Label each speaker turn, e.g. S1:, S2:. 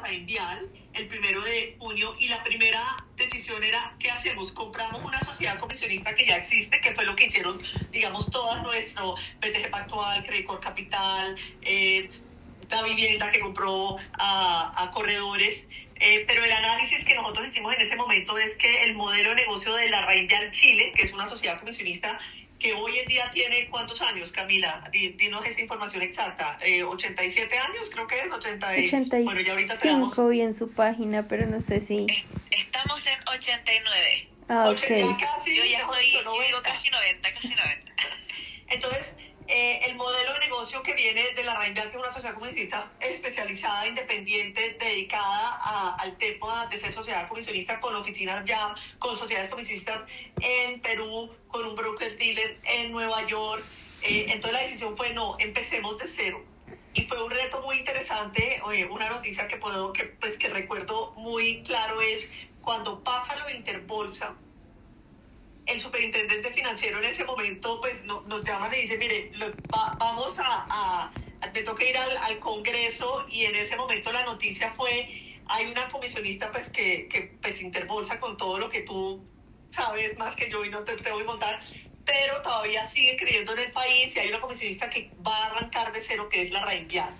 S1: Rainvial el primero de junio y la primera decisión era, ¿qué hacemos? Compramos una sociedad comisionista que ya existe, que fue lo que hicieron, digamos, todas nuestro BTG Pactual, Credicor Capital, eh, la vivienda que compró a, corredores. Eh, pero nosotros hicimos en ese momento es que el modelo de negocio de la Rainvial Chile, que es una sociedad comisionista, que hoy en día tiene cuántos años, Camila? Dinos esa información exacta. Eh, 87 años, creo que es 80
S2: 85 bueno, ya ahorita tenemos... vi en su página, pero no sé si.
S3: Estamos en 89.
S2: Ah, ok.
S3: Casi, yo ya estoy, yo digo casi 90, casi 90.
S1: Entonces, eh, el modelo de negocio que viene de la Reinvial, que es una sociedad comisionista especializada, independiente, dedicada al tema de ser sociedad comisionista con oficinas ya, con sociedades comisionistas en Perú, con un broker dealer en Nueva York. Eh, entonces la decisión fue no, empecemos de cero. Y fue un reto muy interesante. Oye, una noticia que puedo, que, pues, que recuerdo muy claro es cuando pasa lo de Interbolsa, el superintendente financiero en ese momento pues no, nos llaman y dice, mire, vamos a, a, te toca ir al, Congreso y en ese momento la noticia fue, hay una comisionista pues que, que pues interbolsa con todo lo que tú sabes más que yo y no te, voy a montar, pero todavía sigue creyendo en el país y hay una comisionista que va a arrancar de cero que es la Rainvial.